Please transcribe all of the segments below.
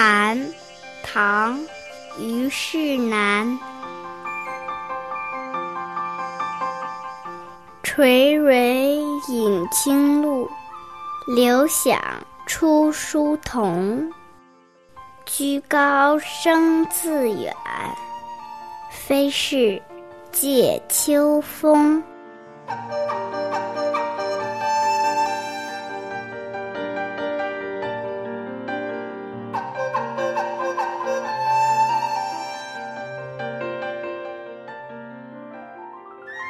蝉，唐·虞世南。垂緌饮清露，流响出疏桐。居高声自远，非是藉秋风。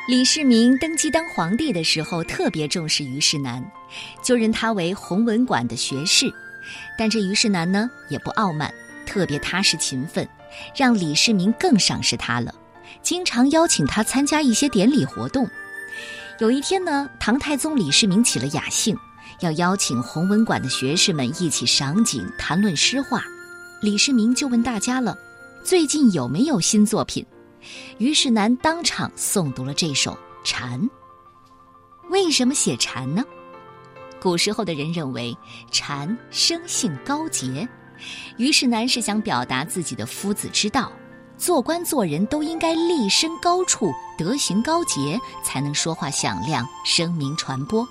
李世民登基当皇帝的时候，特别重视虞世南，就任他为弘文馆的学士。但这虞世南呢，也不傲慢，特别踏实勤奋，让李世民更赏识他了，经常邀请他参加一些典礼活动。有一天呢，唐太宗李世民起了雅兴，要邀请弘文馆的学士们一起赏景、谈论诗画。李世民就问大家了：“最近有没有新作品？”虞世南当场诵读了这首《蝉》。为什么写蝉呢？古时候的人认为蝉生性高洁，虞世南是想表达自己的夫子之道，做官做人都应该立身高处，德行高洁，才能说话响亮，声名传播。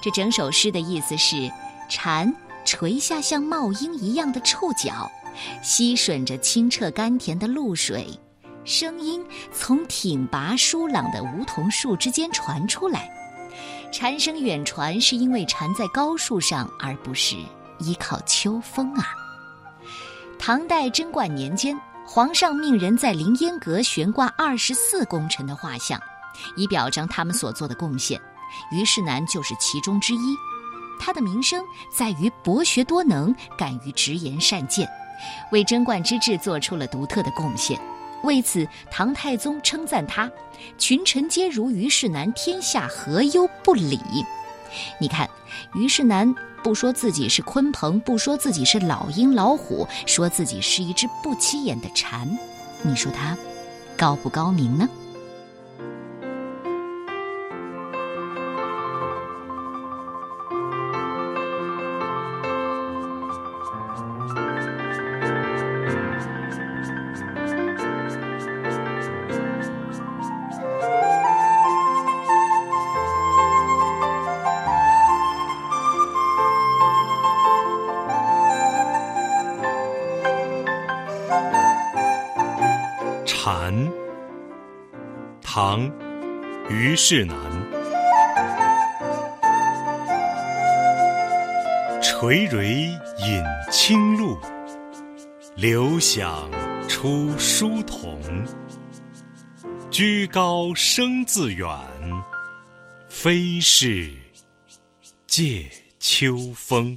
这整首诗的意思是：蝉垂下像帽缨一样的触角，吸吮着清澈甘甜的露水。声音从挺拔疏朗的梧桐树之间传出来，蝉声远传是因为蝉在高树上，而不是依靠秋风啊。唐代贞观年间，皇上命人在凌烟阁悬挂二十四功臣的画像，以表彰他们所做的贡献。虞世南就是其中之一。他的名声在于博学多能，敢于直言善谏，为贞观之治做出了独特的贡献。为此，唐太宗称赞他：“群臣皆如虞世南，天下何忧不理？”你看，虞世南不说自己是鲲鹏，不说自己是老鹰、老虎，说自己是一只不起眼的蝉，你说他高不高明呢？蝉，唐，虞世南。垂緌饮清露，流响出书童。居高声自远，非是藉秋风。